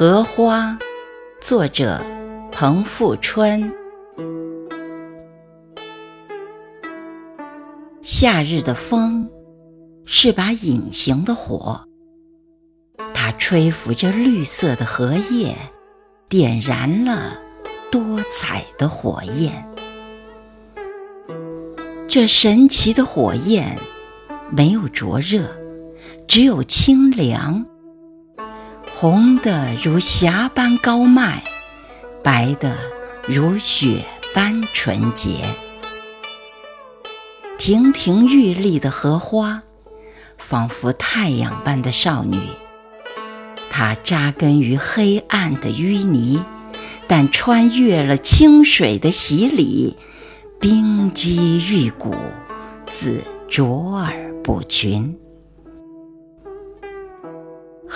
荷花，作者彭富春。夏日的风是把隐形的火，它吹拂着绿色的荷叶，点燃了多彩的火焰。这神奇的火焰没有灼热，只有清凉。红的如霞般高迈，白的如雪般纯洁。亭亭玉立的荷花，仿佛太阳般的少女。她扎根于黑暗的淤泥，但穿越了清水的洗礼，冰肌玉骨，自卓尔不群。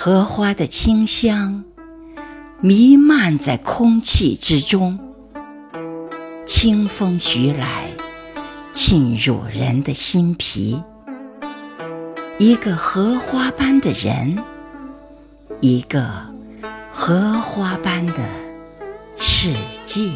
荷花的清香弥漫在空气之中，清风徐来，沁入人的心脾。一个荷花般的人，一个荷花般的世界。